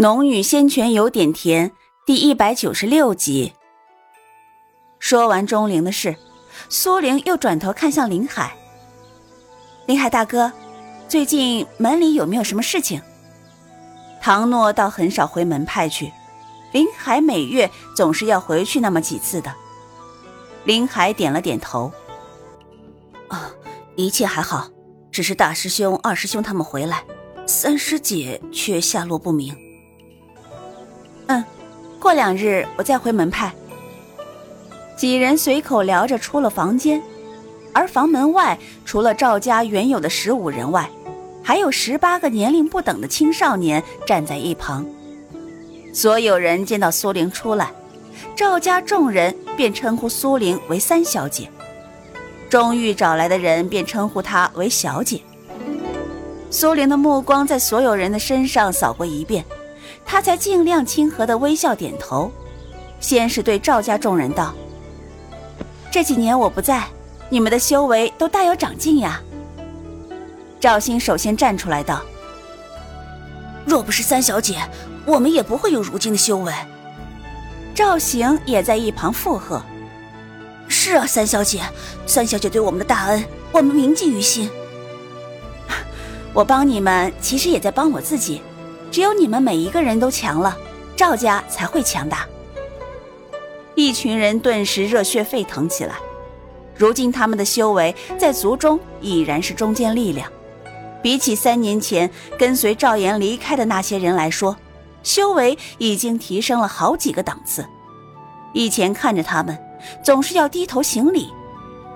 农女仙泉有点甜，第一百九十六集。说完钟灵的事，苏玲又转头看向林海。林海大哥，最近门里有没有什么事情？唐诺倒很少回门派去，林海每月总是要回去那么几次的。林海点了点头。啊，一切还好，只是大师兄、二师兄他们回来，三师姐却下落不明。过两日我再回门派。几人随口聊着出了房间，而房门外除了赵家原有的十五人外，还有十八个年龄不等的青少年站在一旁。所有人见到苏玲出来，赵家众人便称呼苏玲为三小姐，钟玉找来的人便称呼她为小姐。苏玲的目光在所有人的身上扫过一遍。他才尽量亲和的微笑点头，先是对赵家众人道：“这几年我不在，你们的修为都大有长进呀。”赵兴首先站出来道：“若不是三小姐，我们也不会有如今的修为。”赵行也在一旁附和：“是啊，三小姐，三小姐对我们的大恩，我们铭记于心。我帮你们，其实也在帮我自己。”只有你们每一个人都强了，赵家才会强大。一群人顿时热血沸腾起来。如今他们的修为在族中已然是中坚力量，比起三年前跟随赵岩离开的那些人来说，修为已经提升了好几个档次。以前看着他们总是要低头行礼，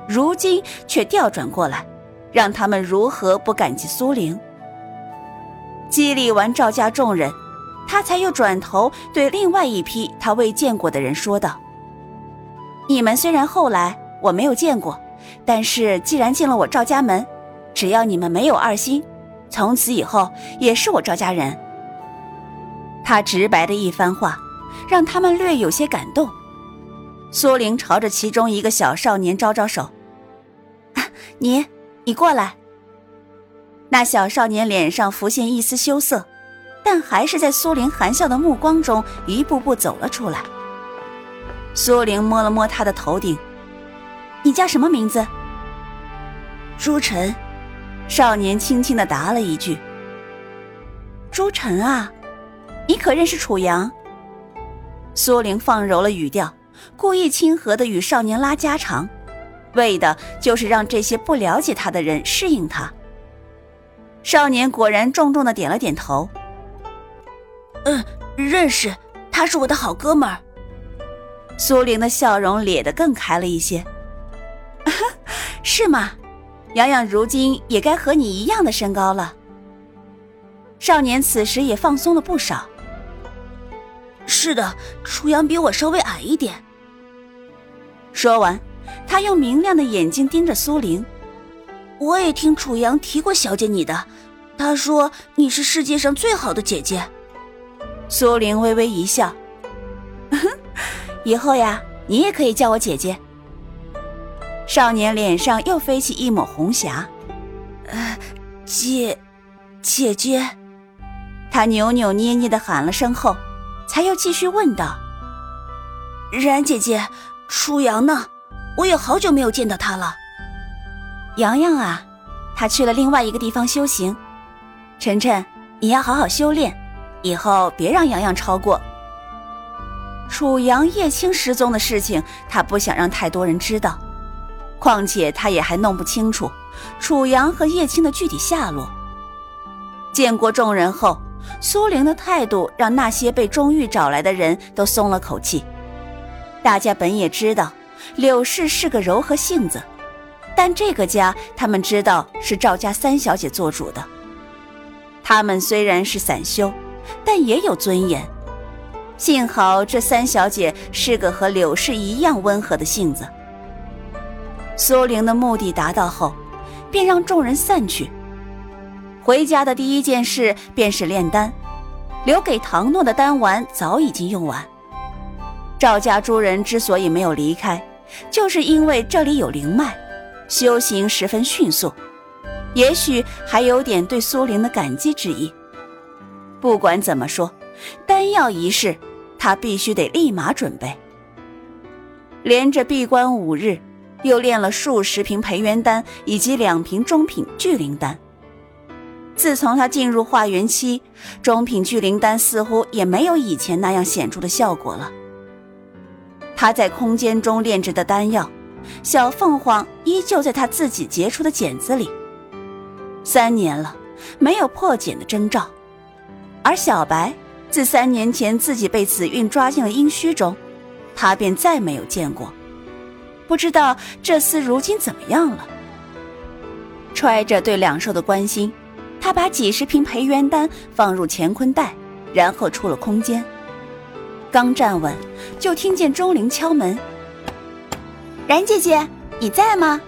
如今却调转过来，让他们如何不感激苏玲？激励完赵家众人，他才又转头对另外一批他未见过的人说道：“你们虽然后来我没有见过，但是既然进了我赵家门，只要你们没有二心，从此以后也是我赵家人。”他直白的一番话，让他们略有些感动。苏玲朝着其中一个小少年招招手：“你，你过来。”那小少年脸上浮现一丝羞涩，但还是在苏玲含笑的目光中一步步走了出来。苏玲摸了摸他的头顶：“你叫什么名字？”朱晨。少年轻轻的答了一句：“朱晨啊，你可认识楚阳？”苏玲放柔了语调，故意亲和的与少年拉家常，为的就是让这些不了解他的人适应他。少年果然重重的点了点头。嗯，认识，他是我的好哥们儿。苏玲的笑容咧得更开了一些。是吗？洋洋如今也该和你一样的身高了。少年此时也放松了不少。是的，楚阳比我稍微矮一点。说完，他用明亮的眼睛盯着苏玲。我也听楚阳提过小姐你的，他说你是世界上最好的姐姐。苏玲微微一笑，以后呀，你也可以叫我姐姐。少年脸上又飞起一抹红霞，呃，姐，姐姐。他扭扭捏捏的喊了声后，才又继续问道：“然姐姐，楚阳呢？我有好久没有见到他了。”洋洋啊，他去了另外一个地方修行。晨晨，你要好好修炼，以后别让洋洋超过。楚阳、叶青失踪的事情，他不想让太多人知道，况且他也还弄不清楚楚阳和叶青的具体下落。见过众人后，苏玲的态度让那些被钟玉找来的人都松了口气。大家本也知道柳氏是个柔和性子。但这个家，他们知道是赵家三小姐做主的。他们虽然是散修，但也有尊严。幸好这三小姐是个和柳氏一样温和的性子。苏玲的目的达到后，便让众人散去。回家的第一件事便是炼丹，留给唐诺的丹丸早已经用完。赵家诸人之所以没有离开，就是因为这里有灵脉。修行十分迅速，也许还有点对苏玲的感激之意。不管怎么说，丹药一事，他必须得立马准备。连着闭关五日，又炼了数十瓶培元丹以及两瓶中品聚灵丹。自从他进入化元期，中品聚灵丹似乎也没有以前那样显著的效果了。他在空间中炼制的丹药，小凤凰依旧在他自己结出的茧子里。三年了，没有破茧的征兆。而小白自三年前自己被紫韵抓进了阴虚中，他便再没有见过。不知道这厮如今怎么样了。揣着对两兽的关心。他把几十瓶培元丹放入乾坤袋，然后出了空间。刚站稳，就听见钟灵敲门：“然姐姐，你在吗？”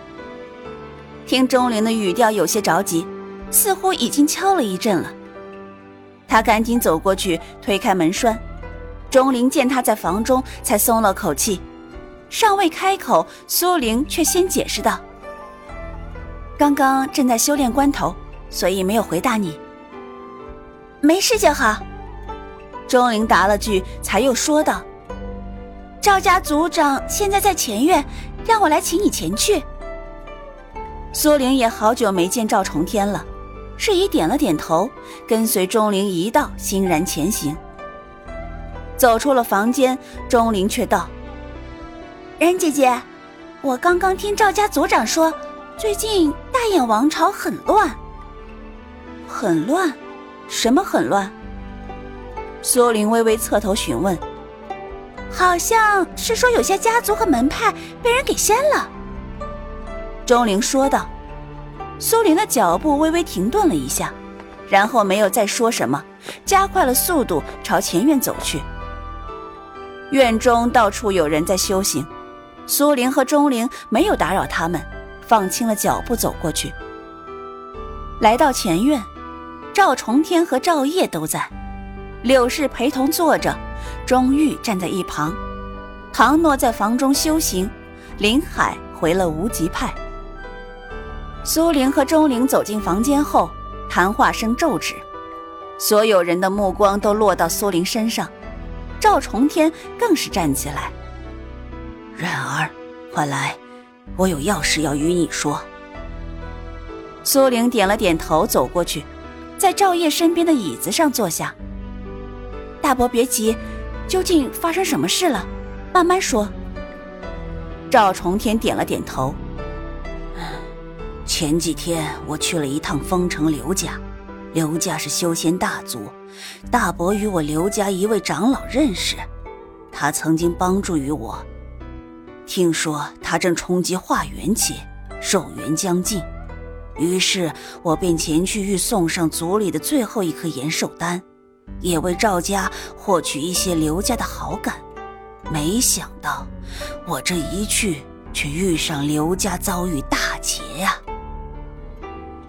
听钟灵的语调有些着急，似乎已经敲了一阵了。他赶紧走过去，推开门栓。钟灵见他在房中，才松了口气。尚未开口，苏玲却先解释道：“刚刚正在修炼关头。”所以没有回答你。没事就好。钟灵答了句，才又说道：“赵家族长现在在前院，让我来请你前去。”苏玲也好久没见赵重天了，是以点了点头，跟随钟灵一道欣然前行。走出了房间，钟灵却道：“任姐姐，我刚刚听赵家族长说，最近大眼王朝很乱。”很乱，什么很乱？苏玲微微侧头询问。好像是说有些家族和门派被人给掀了。钟灵说道。苏玲的脚步微微停顿了一下，然后没有再说什么，加快了速度朝前院走去。院中到处有人在修行，苏玲和钟灵没有打扰他们，放轻了脚步走过去。来到前院。赵重天和赵烨都在，柳氏陪同坐着，钟玉站在一旁，唐诺在房中修行，林海回了无极派。苏玲和钟灵走进房间后，谈话声骤止，所有人的目光都落到苏玲身上，赵重天更是站起来：“然儿，快来，我有要事要与你说。”苏玲点了点头，走过去。在赵烨身边的椅子上坐下。大伯别急，究竟发生什么事了？慢慢说。赵重天点了点头。前几天我去了一趟丰城刘家，刘家是修仙大族，大伯与我刘家一位长老认识，他曾经帮助于我。听说他正冲击化元期，寿元将近。于是我便前去欲送上族里的最后一颗延寿丹，也为赵家获取一些刘家的好感。没想到我这一去，却遇上刘家遭遇大劫呀！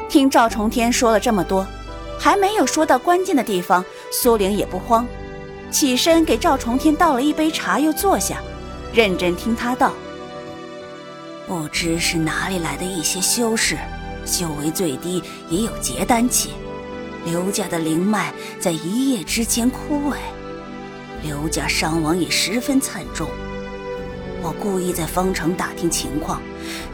听赵重天说了这么多，还没有说到关键的地方，苏玲也不慌，起身给赵重天倒了一杯茶，又坐下，认真听他道：“不知是哪里来的一些修士。”修为最低也有结丹期，刘家的灵脉在一夜之间枯萎，刘家伤亡也十分惨重。我故意在方城打听情况，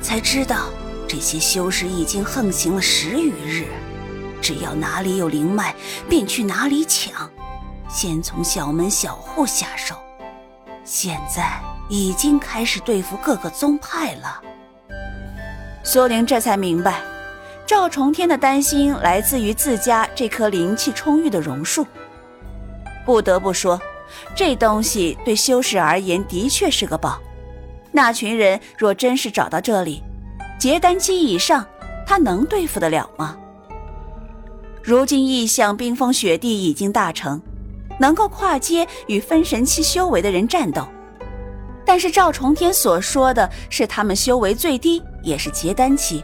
才知道这些修士已经横行了十余日，只要哪里有灵脉，便去哪里抢，先从小门小户下手，现在已经开始对付各个宗派了。苏玲这才明白。赵重天的担心来自于自家这棵灵气充裕的榕树。不得不说，这东西对修士而言的确是个宝。那群人若真是找到这里，结丹期以上，他能对付得了吗？如今异象冰封雪地已经大成，能够跨阶与分神期修为的人战斗。但是赵重天所说的是他们修为最低，也是结丹期。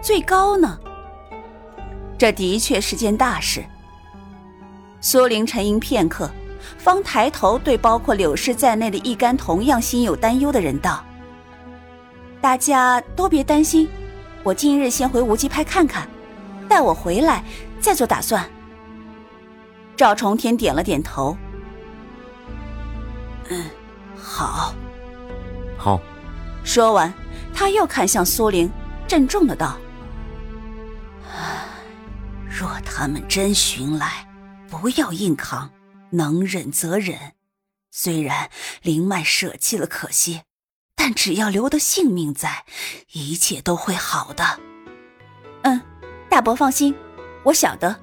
最高呢？这的确是件大事。苏玲沉吟片刻，方抬头对包括柳氏在内的一干同样心有担忧的人道：“大家都别担心，我今日先回无极派看看，待我回来再做打算。”赵重天点了点头。嗯，好，好。说完，他又看向苏玲，郑重的道：“若他们真寻来，不要硬扛，能忍则忍。虽然灵脉舍弃了可惜，但只要留得性命在，一切都会好的。”嗯，大伯放心，我晓得。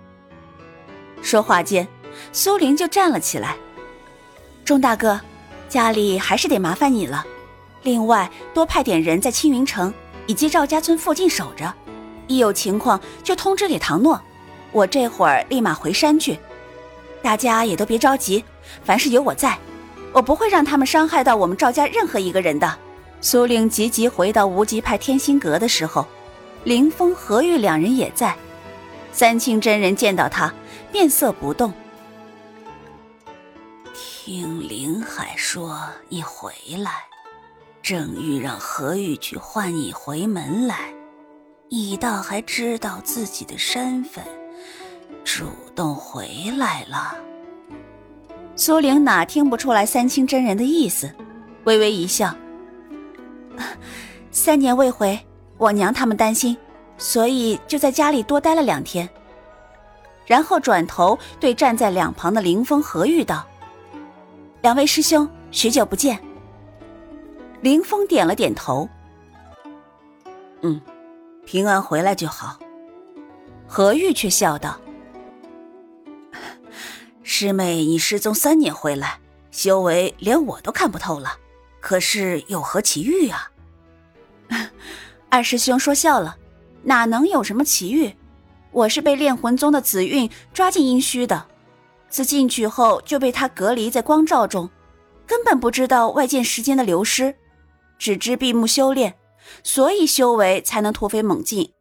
说话间，苏玲就站了起来。钟大哥，家里还是得麻烦你了。另外，多派点人在青云城以及赵家村附近守着，一有情况就通知给唐诺。我这会儿立马回山去。大家也都别着急，凡事有我在，我不会让他们伤害到我们赵家任何一个人的。苏玲急急回到无极派天心阁的时候，林峰、何玉两人也在。三清真人见到他，面色不动。听林海说你回来。正欲让何玉去唤你回门来，你倒还知道自己的身份，主动回来了。苏玲哪听不出来三清真人的意思，微微一笑。三年未回，我娘他们担心，所以就在家里多待了两天。然后转头对站在两旁的林峰、何玉道：“两位师兄，许久不见。”林峰点了点头。嗯，平安回来就好。何玉却笑道：“师妹，你失踪三年回来，修为连我都看不透了，可是有何奇遇啊？” 二师兄说笑了，哪能有什么奇遇？我是被炼魂宗的紫韵抓进阴虚的，自进去后就被他隔离在光照中，根本不知道外界时间的流失。只知闭目修炼，所以修为才能突飞猛进。